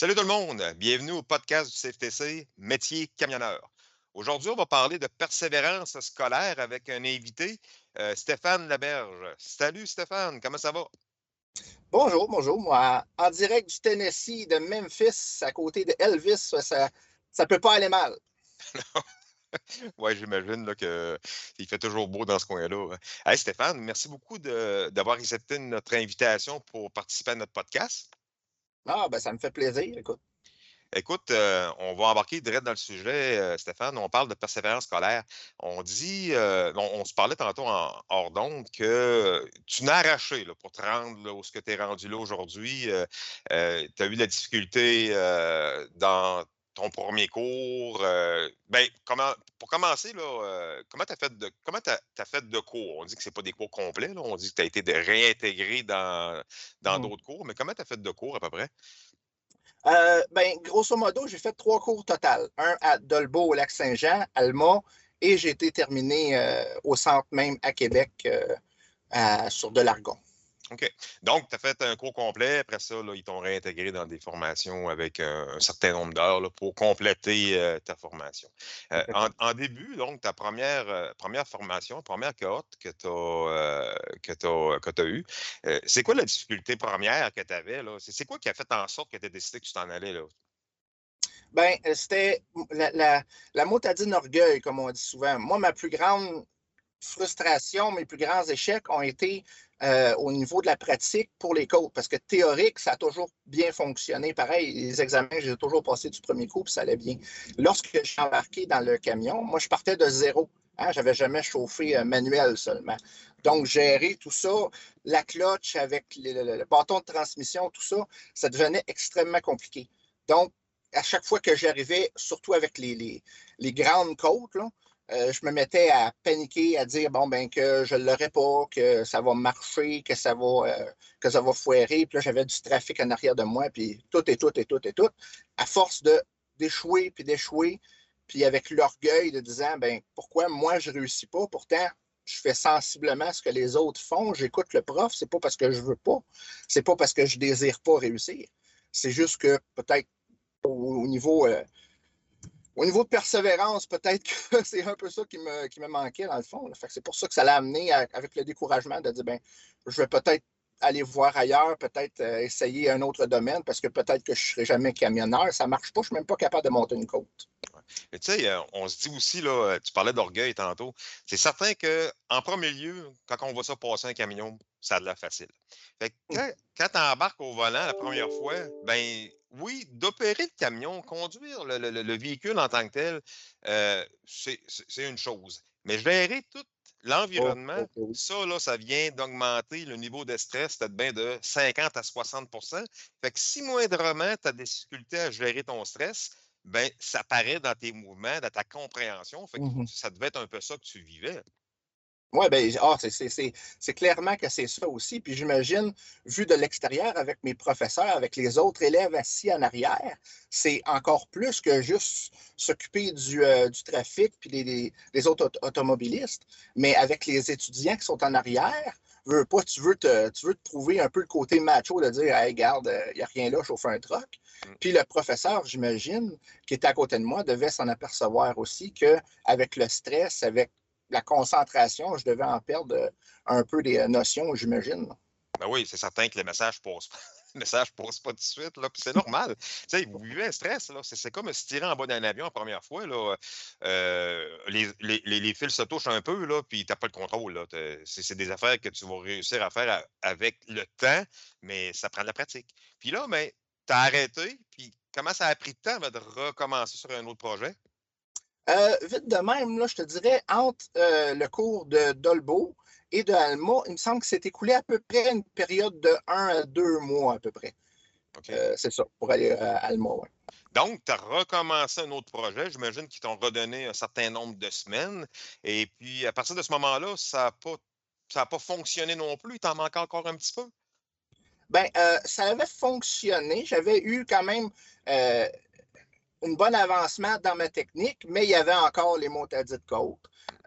Salut tout le monde, bienvenue au podcast du CFTC Métier camionneur. Aujourd'hui, on va parler de persévérance scolaire avec un invité, euh, Stéphane Laberge. Salut Stéphane, comment ça va? Bonjour, bonjour. Moi, en direct du Tennessee, de Memphis, à côté de Elvis, ça ne peut pas aller mal. oui, j'imagine qu'il fait toujours beau dans ce coin-là. Hey, Stéphane, merci beaucoup d'avoir accepté notre invitation pour participer à notre podcast. Ah, ben ça me fait plaisir, écoute. Écoute, euh, on va embarquer direct dans le sujet, euh, Stéphane. On parle de persévérance scolaire. On dit, euh, on, se parlait tantôt en hors d'onde que tu n'as arraché pour te rendre là, où tu es rendu là aujourd'hui. tu as eu la difficulté dans ton premier cours. ben, comment, pour commencer, là, comment tu as fait de comment as, fait de cours? On dit que ce n'est pas des cours complets. Là. On dit que tu as été réintégré dans mmh. d'autres cours, mais comment tu as fait de cours à peu près? Euh, ben, grosso modo, j'ai fait trois cours total. Un à Dolbeau au Lac-Saint-Jean, Alma, et j'ai été terminé euh, au centre même à Québec euh, sur de l'Argon. OK. Donc, tu as fait un cours complet. Après ça, ils t'ont réintégré dans des formations avec un, certain nombre d'heures pour compléter euh, ta formation. Euh, en, début, donc, ta première, euh, première formation, première cohorte que tu as, eue, c'est quoi la difficulté première que tu avais? C'est quoi qui a fait en sorte que tu as décidé que tu t'en allais? Là? Ben, c'était la, la, la motadine orgueil, comme on dit souvent. Moi, ma plus grande frustration, mes plus grands échecs ont été euh, au niveau de la pratique pour les codes, parce que théorique, ça a toujours bien fonctionné. Pareil, les examens, j'ai toujours passé du premier coup, puis ça allait bien. Lorsque je suis embarqué dans le camion, moi, je partais de zéro. Hein, je n'avais jamais chauffé euh, manuel seulement. Donc, gérer tout ça, la clutch avec le, bâton de transmission, tout ça, ça devenait extrêmement compliqué. Donc, à chaque fois que j'arrivais, surtout avec les, les, les grandes côtes, là, euh, je me mettais à paniquer, à dire bon ben que je l'aurais pas, que ça va marcher, que ça va, euh, que ça va foirer. Puis là, j'avais du trafic en arrière de moi, puis tout et tout et tout et tout. À force de d'échouer puis d'échouer, puis avec l'orgueil de disant ben pourquoi moi je réussis pas, pourtant je fais sensiblement ce que les autres font, j'écoute le prof, c'est pas parce que je veux pas, c'est pas parce que je désire pas réussir. C'est juste que peut-être au, niveau euh, au niveau de persévérance, peut-être que c'est un peu ça qui me, qui me manquait dans le fond. C'est pour ça que ça l'a amené avec le découragement de dire ben, je vais peut-être aller voir ailleurs, peut-être euh, essayer un autre domaine parce que peut-être que je ne serai jamais camionneur. Ça ne marche pas, je ne suis même pas capable de monter une côte. tu sais, euh, on se dit aussi, là, euh, tu parlais d'orgueil tantôt, c'est certain qu'en premier lieu, quand on voit ça passer un camion, ça a de l'air facile. Fait quand, quand tu embarques au volant la première fois, ben oui, d'opérer le camion, conduire le, véhicule en tant que tel, euh, c'est une chose. Mais gérer tout l'environnement, ça, là, ça vient d'augmenter le niveau de stress peut-être bien de 50 à 60% Fait que si moindrement tu as des difficultés à gérer ton stress, ben ça paraît dans tes mouvements, dans ta compréhension. Fait que mmh ça devait être un peu ça que tu vivais. Oui, bien, ah, c'est clairement que c'est ça aussi. Puis j'imagine, vu de l'extérieur avec mes professeurs, avec les autres élèves assis en arrière, c'est encore plus que juste s'occuper du, euh, trafic puis les, autres automobilistes. Mais avec les étudiants qui sont en arrière, veux pas, tu veux te, tu veux te prouver un peu le côté macho de dire Hey, garde, il n'y a rien là, chauffe un truck. Mm. Puis le professeur, j'imagine, qui était à côté de moi, devait s'en apercevoir aussi qu'avec le stress, avec la concentration, je devais en perdre euh, un peu des euh, notions, j'imagine. Ben oui, c'est certain que le message passe le message passe pas tout de suite. Là, puis c'est normal. tu sais, vous vivez un stress. Là. C'est, comme se tirer en bas d'un avion la première fois. Là. Euh, les, les, les, fils se touchent un peu, là, puis tu n'as pas le contrôle. Là. C'est, des affaires que tu vas réussir à faire avec le temps, mais ça prend de la pratique. Puis là, ben, tu as arrêté, puis comment ça a pris de temps de recommencer sur un autre projet? Euh, vite de même, là, je te dirais, entre euh, le cours de Dolbo et de Alma, il me semble que c'est écoulé à peu près une période de un à deux mois à peu près. Euh, c'est ça, pour aller à Alma. Donc, tu as recommencé un autre projet. J'imagine qu'ils t'ont redonné un certain nombre de semaines. Et puis, à partir de ce moment-là, ça n'a pas, pas fonctionné non plus. Il t'en manque encore un petit peu? Bien, ça avait fonctionné. J'avais eu quand même un bon avancement dans ma technique, mais il y avait encore les mots de côte.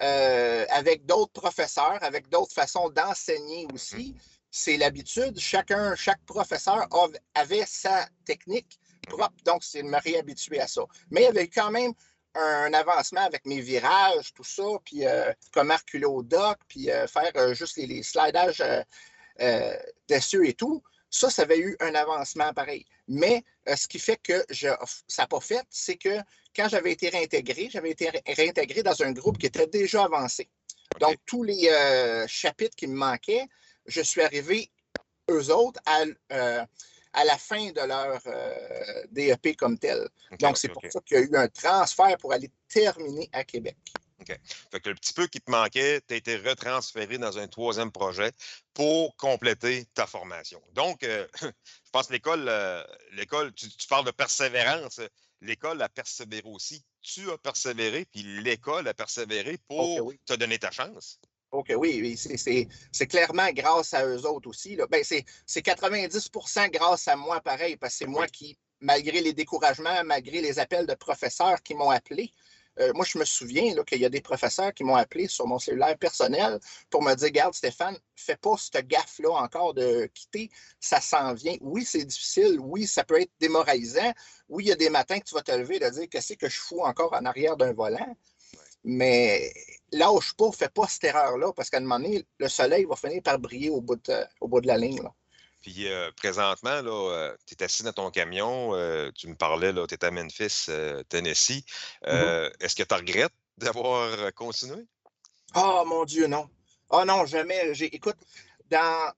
Euh, avec d'autres professeurs, avec d'autres façons d'enseigner aussi. C'est l'habitude. Chacun, chaque professeur avait sa technique, propre. Donc, c'est de me réhabituer à ça. Mais il y avait quand même un avancement avec mes virages, tout ça, puis euh, comment reculer au dock, puis euh, faire euh, juste les, les slidages d'essieu et tout. Ça, ça avait eu un avancement pareil. Mais ce qui fait que je, ça n'a pas fait, c'est que quand j'avais été réintégré, j'avais été réintégré dans un groupe qui était déjà avancé. Donc, tous les chapitres qui me manquaient, je suis arrivé, eux autres, à, à la fin de leur euh, DEP comme tel. Donc, c'est pour ça qu'il y a eu un transfert pour aller terminer à Québec. OK. Fait que le petit peu qui te manquait, tu as été retransféré dans un troisième projet pour compléter ta formation. Donc, euh, je pense que l'école, euh, l'école tu, parles de persévérance. L'école a persévéré aussi. Tu as persévéré, puis l'école a persévéré pour te donner ta chance. OK, oui, c'est clairement grâce à eux autres aussi. Là. Ben, c'est 90% grâce à moi, pareil, parce que c'est moi qui, malgré les découragements, malgré les appels de professeurs qui m'ont appelé, euh, moi, je me souviens qu'il y a des professeurs qui m'ont appelé sur mon cellulaire personnel pour me dire Garde, Stéphane, fais pas cette gaffe-là encore de quitter, ça s'en vient. Oui, c'est difficile, oui, ça peut être démoralisant. Oui, il y a des matins que tu vas te lever et te dire Qu'est-ce que je fous encore en arrière d'un volant? Mais lâche pas, fais pas cette erreur-là, parce qu'à un moment donné, le soleil va finir par briller au bout de, au bout de la ligne. Puis euh, présentement, euh, tu es assis dans ton camion, euh, tu me parlais, tu es à Memphis, Tennessee. Mm-hmm. Est-ce que tu regrettes d'avoir continué? Oh mon Dieu, non. oh, non, jamais. Écoute, dans.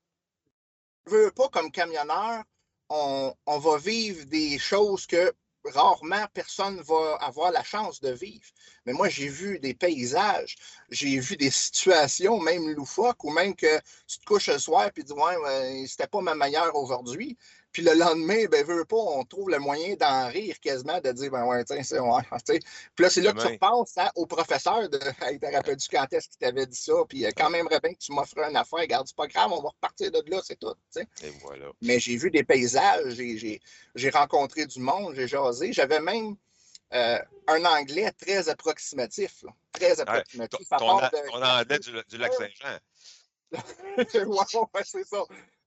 Je veux pas comme camionneur, on, on va vivre des choses que rarement personne va avoir la chance de vivre. Mais moi, j'ai vu des paysages, j'ai vu des situations, même loufoques, ou même que tu te couches le soir et tu dis Ouais, c'était pas ma meilleure aujourd'hui. Puis le lendemain, ben, veut pas, on trouve le moyen d'en rire quasiment, de dire, ben ouais, tiens, c'est ouais, Puis là, c'est là que tu repenses hein, au professeur de, hey, t'as rappelé du quand est-ce qu'il t'avait dit ça, puis euh, quand même, bien que tu m'offres une affaire, regarde, c'est pas grave, on va repartir de là, c'est tout, Et voilà. Mais j'ai vu des paysages, j'ai rencontré du monde, j'ai jasé, j'avais même euh, un anglais très approximatif, très approximatif. Ouais, ton, ton, anglais du, du lac Saint-Jean. ouais, c'est ça.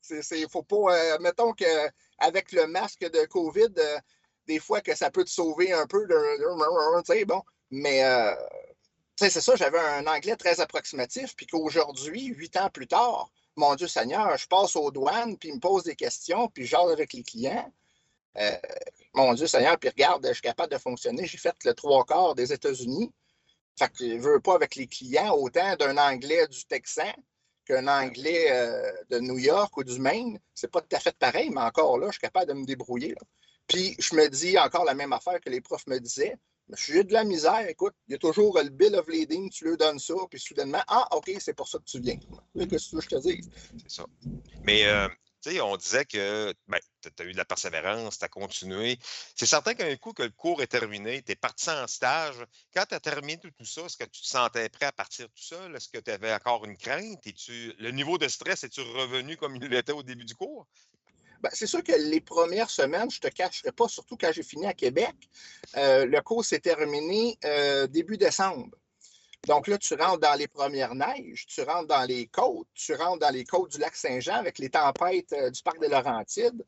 Il faut pas. Euh, mettons qu'avec le masque de COVID, euh, des fois que ça peut te sauver un peu de. Bon. Mais euh, c'est ça, j'avais un anglais très approximatif, puis qu'aujourd'hui, huit ans plus tard, mon Dieu Seigneur, je passe aux douanes, puis ils me posent des questions, puis je avec les clients. mon Dieu Seigneur, puis regarde, je suis capable de fonctionner. J'ai fait le trois quarts des États-Unis. Fait que je veux pas avec les clients autant d'un anglais du Texan qu'un anglais euh, de New York ou du Maine. C'est pas tout à fait pareil, mais encore là, je suis capable de me débrouiller. Puis je me dis encore la même affaire que les profs me disaient. J'ai de la misère, écoute, il y a toujours le bill of lading, tu lui donnes ça, puis soudainement, ah, OK, c'est pour ça que tu viens. Qu'est-ce que je te dis? C'est ça. Mais euh, on disait que ben, tu as eu de la persévérance, tu as continué. C'est certain qu'un coup que le cours est terminé, tu es parti en stage. Quand tu as terminé tout, ça, est-ce que tu te sentais prêt à partir tout seul? Est-ce que tu avais encore une crainte? -tu, le niveau de stress, est-tu revenu comme il l'était au début du cours? Ben, c'est sûr que les premières semaines, je ne te cacherai pas, surtout quand j'ai fini à Québec, euh, le cours s'est terminé euh, début décembre. Donc là, tu rentres dans les premières neiges, tu rentres dans les côtes, tu rentres dans les côtes du lac Saint-Jean avec les tempêtes euh, du parc des Laurentides.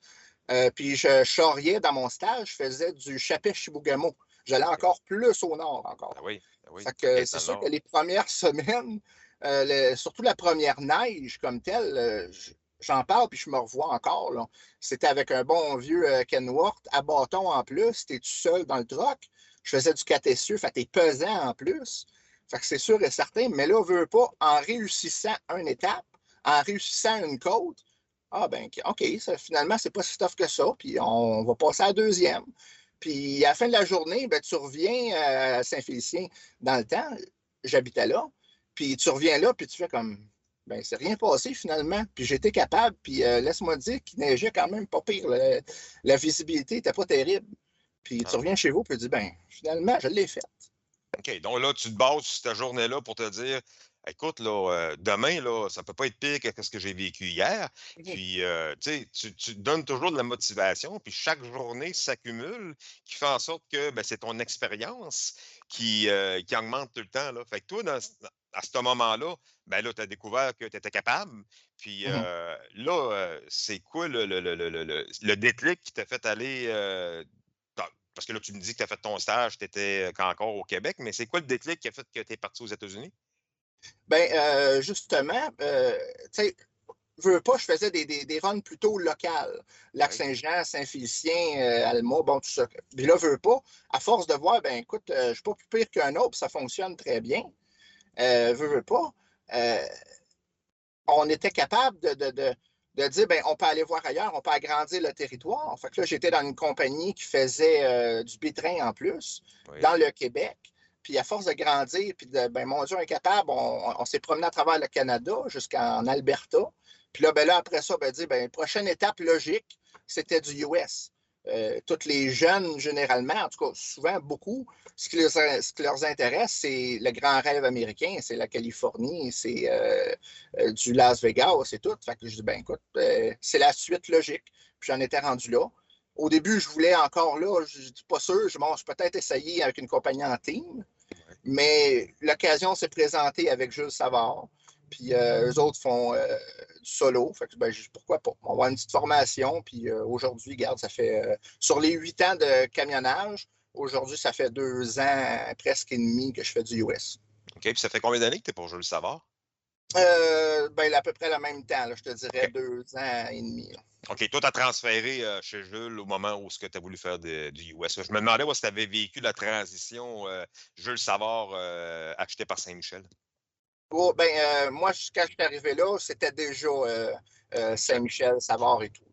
Euh, puis je charriais dans mon stage, je faisais du chapitre Chibougamau. J'allais encore plus au nord encore. Ah oui, ah oui. c'est sûr que les premières semaines, euh, surtout la première neige comme telle, j'en parle puis je me revois encore. C'était avec un bon vieux Kenworth à bâton en plus. Tu es tout seul dans le troc. Je faisais du catessieux, fait t'es pesant en plus. Fait que c'est sûr et certain, mais là, on veut pas, en réussissant une étape, en réussissant une côte, ah ben, OK, ça, finalement, c'est pas si tough que ça, puis on va passer à la deuxième. Puis à la fin de la journée, ben, tu reviens à Saint-Félicien dans le temps, j'habitais là, puis tu reviens là, puis tu fais comme, ben, c'est rien passé finalement. Puis j'étais capable, puis euh, laisse-moi dire qu'il neigeait quand même pas pire. La, visibilité n'était pas terrible. Puis tu ah. reviens chez vous, puis tu dis, ben, finalement, je l'ai faite. OK. Donc là, tu te bases sur cette journée-là pour te dire écoute, là, euh, demain, là, ça ne peut pas être pire que ce que j'ai vécu hier. Puis, euh, tu, tu donnes toujours de la motivation, puis chaque journée s'accumule, qui fait en sorte que ben, c'est ton expérience qui, euh, qui augmente tout le temps. Là. Fait que toi, à ce moment-là, ben là, tu as découvert que tu étais capable. Puis mmh là, c'est quoi le, le, le, le, déclic qui t'a fait aller parce que là, tu me dis que tu as fait ton stage, tu étais encore au Québec, mais c'est quoi le déclic qui a fait que tu es parti aux États-Unis? Bien, justement, tu sais, veux pas, je faisais des, des, runs plutôt locales. Lac-Saint-Jean, Saint-Félicien, euh, Alma, bon, tout ça. Puis là, veux pas, à force de voir, ben écoute, euh, je suis pas plus pire qu'un autre, ça fonctionne très bien. Euh, veux, veux pas. Euh, on était capable de, de, de, de, dire, ben on peut aller voir ailleurs, on peut agrandir le territoire. Fait que là, j'étais dans une compagnie qui faisait du bitrain en plus, dans le Québec. Puis à force de grandir, puis de, ben mon Dieu, incapable, on, on s'est promené à travers le Canada jusqu'en Alberta. Puis là, ben là, après ça, ben, dire, ben, prochaine étape logique, c'était du US. Euh, tous les jeunes, généralement, en tout cas, souvent, beaucoup, ce qui, leur intéresse, c'est le grand rêve américain, c'est la Californie, c'est euh, euh, du Las Vegas, c'est tout. Fait que je dis, ben écoute, c'est la suite logique. Puis j'en étais rendu là. Au début, je voulais encore là, je dis pas sûr, je m'en peut-être essayé avec une compagnie en team, mais l'occasion s'est présentée avec Jules Savard. Puis euh, eux autres font euh, du solo. Fait que, ben, pourquoi pas? On va avoir une petite formation. Puis euh, aujourd'hui, regarde, ça fait sur les huit ans de camionnage, aujourd'hui, ça fait deux ans presque et demi que je fais du US. OK. Puis ça fait combien d'années que tu es pour Jules Savard? ben, à peu près le même temps, je te dirais deux ans et demi. OK. Toi, tu as transféré chez Jules au moment où tu as voulu faire du US. Je me demandais si tu avais vécu la transition Jules Savard acheté par Saint-Michel. Oh, ben, euh, moi, quand je suis arrivé là, c'était déjà euh, euh, Saint-Michel, Savard et tout.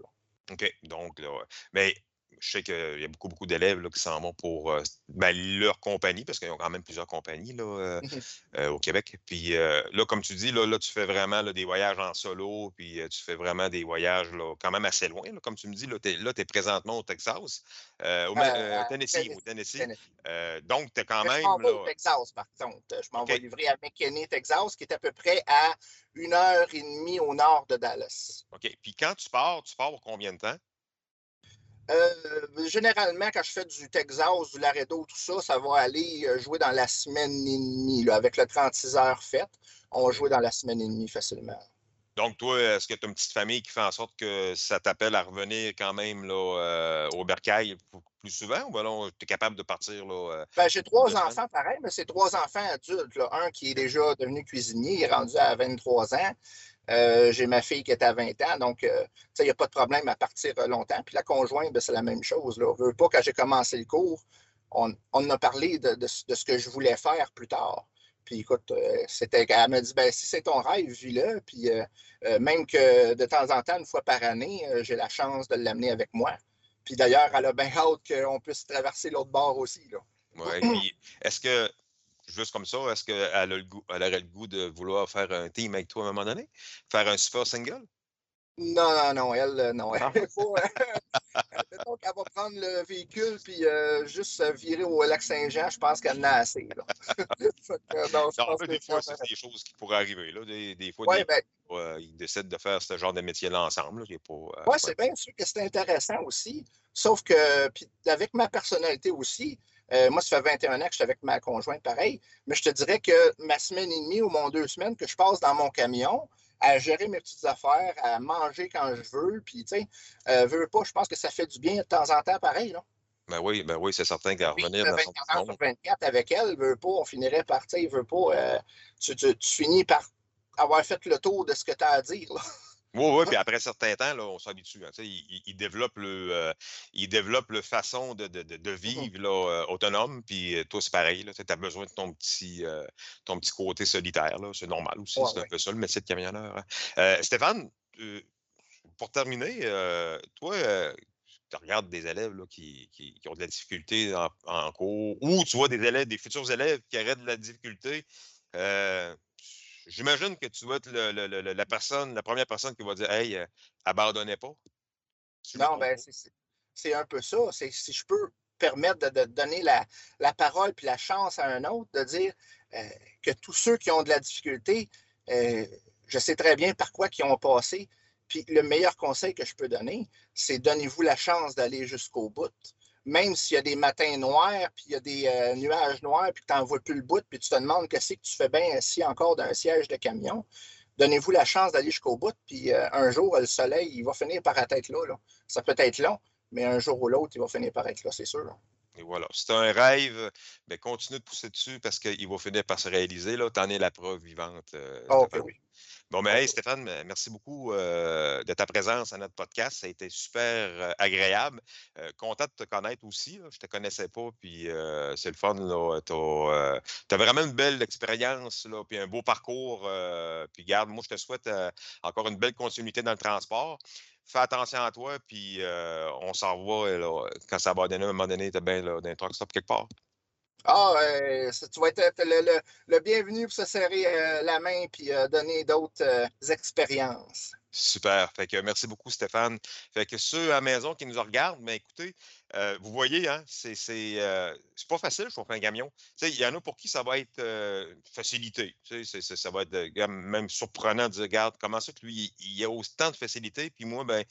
OK. Donc, là, mais je sais qu'il y a beaucoup, beaucoup d'élèves qui s'en vont pour euh, ben, leur compagnie, parce qu'ils ont quand même plusieurs compagnies là, euh, mmh euh, au Québec. Puis là, comme tu dis, là, là tu fais vraiment des voyages en solo, puis tu fais vraiment des voyages là, quand même assez loin. comme tu me dis, là, tu es, présentement au Texas, au Tennessee. Au Tennessee. donc, tu es quand même. Je m'en vais au Texas, par contre. Je m'en vais livrer à McKinney, Texas, qui est à peu près à une heure et demie au nord de Dallas. OK. Puis quand tu pars, tu pars pour combien de temps? Euh, généralement, quand je fais du Texas, du Laredo, tout ça, ça va aller euh, jouer dans la semaine et demie. avec le 36 heures fait, on va jouer dans la semaine et demie facilement. Donc, toi, est-ce que tu as une petite famille qui fait en sorte que ça t'appelle à revenir quand même là, euh, au bercail plus souvent ou alors tu es capable de partir? Là, ben, j'ai trois enfants pareil, mais c'est trois enfants adultes. Un qui est déjà devenu cuisinier, il est rendu à 23 ans. Euh, j'ai ma fille qui est à 20 ans, donc euh, il n'y a pas de problème à partir euh, longtemps. Puis la conjointe, ben, c'est la même chose. On veut pas, quand j'ai commencé le cours, on, a parlé de, ce que je voulais faire plus tard. Puis écoute, c'était, elle m'a dit, ben, si c'est ton rêve, vis-le. Puis même que de temps en temps, une fois par année, j'ai la chance de l'amener avec moi. Puis d'ailleurs, elle a bien hâte qu'on puisse traverser l'autre bord aussi. Là. Oui, est-ce que juste comme ça, est-ce qu'elle a le goût, elle aurait le goût de vouloir faire un team avec toi à un moment donné? Faire un super single? Non, non, non, elle, euh, non. Elle, faut, donc, elle va prendre le véhicule puis euh, juste virer au lac Saint-Jean. Je pense qu'elle en a assez. Là. non, je pense des fois, c'est des choses qui pourraient arriver. Là. Des, des fois, ouais, ben, euh, ils décident de faire ce genre de métier-là ensemble. oui, c'est bien sûr que c'est intéressant aussi. Sauf que, puis avec ma personnalité aussi, euh, moi, ça fait 21 ans que je suis avec ma conjointe, pareil. Mais je te dirais que ma semaine et demie ou mon deux semaines que je passe dans mon camion à gérer mes petites affaires, à manger quand je veux, puis, tu sais, euh, veux pas, je pense que ça fait du bien de temps en temps, pareil, là. Ben oui, ben oui, c'est certain qu'à revenir dans son 24 sur 24 avec elle, veut pas, on finirait par, tu sais, veut pas, euh, tu, tu, finis par avoir fait le tour de ce que tu as à dire, là. Oui, oui, puis après un certain temps, là, on s'habitue. Hein, il, il, développe le, euh, il développe le façon de, de, de vivre là, euh, autonome, puis euh, toi, c'est pareil. Tu as besoin de ton petit, ton petit côté solitaire. C'est normal aussi. c'est un peu ça le métier de camionneur. Hein. Stéphane, pour terminer, toi, tu regardes des élèves là, qui, qui, qui, ont de la difficulté en, en, cours, ou tu vois des élèves, des futurs élèves qui auraient de la difficulté. J'imagine que tu vas être la personne, la première personne qui va dire Hey, euh, abandonnez pas. non, ben, c'est un peu ça. Si je peux permettre de, donner la, parole puis la chance à un autre, de dire euh, que tous ceux qui ont de la difficulté, euh, je sais très bien par quoi ils ont passé. Puis le meilleur conseil que je peux donner, c'est donnez-vous la chance d'aller jusqu'au bout même s'il y a des matins noirs, puis il y a des euh, nuages noirs, puis que tu n'en vois plus le bout, puis tu te demandes qu'est-ce que tu fais bien assis encore d'un siège de camion, donnez-vous la chance d'aller jusqu'au bout, puis euh, un jour, le soleil, il va finir par être là, là. Ça peut être long, mais un jour ou l'autre, il va finir par être là, c'est sûr. Et voilà. C'est un rêve, mais continue de pousser dessus parce qu'il va finir par se réaliser. Tu en es la preuve vivante. oh, oui. Bon, mais hey, Stéphane, merci beaucoup euh, de ta présence à notre podcast. Ça a été super euh, agréable. Euh, content de te connaître aussi. Je ne te connaissais pas, puis c'est le fun. Tu as, vraiment une belle expérience, puis un beau parcours. puis garde, moi, je te souhaite encore une belle continuité dans le transport. Fais attention à toi, puis on s'en va quand ça va donner à un moment donné, tu es bien dans un truck stop quelque part. Ah, euh, tu vas être le, bienvenu pour se serrer euh, la main puis euh, donner d'autres expériences. Super. Fait que merci beaucoup, Stéphane. Fait que ceux à la maison qui nous regardent, mais écoutez, euh, vous voyez, hein, c'est euh, pas facile, je un camion. Il y en a pour qui ça va être euh, facilité. ça va être même surprenant de dire, regarde, comment ça que lui, il, a autant de facilité, puis moi, ben,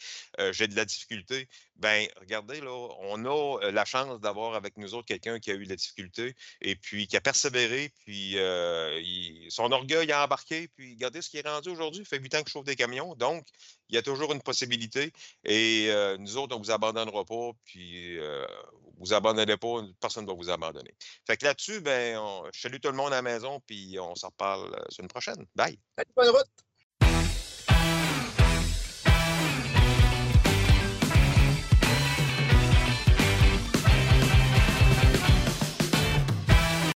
j'ai de la difficulté. Ben, regardez, là, on a la chance d'avoir avec nous autres quelqu'un qui a eu de la difficulté et puis qui a persévéré, puis son orgueil a embarqué, puis regardez ce qui est rendu aujourd'hui. Il fait huit ans que je chauffe des camions. Donc, il y a toujours une possibilité. Et nous autres, on ne vous abandonnera pas. Puis, vous abandonnez pas, personne ne va vous abandonner. Fait que là-dessus, ben, je salue tout le monde à la maison, puis on s'en reparle la semaine prochaine. Bye. Bonne route.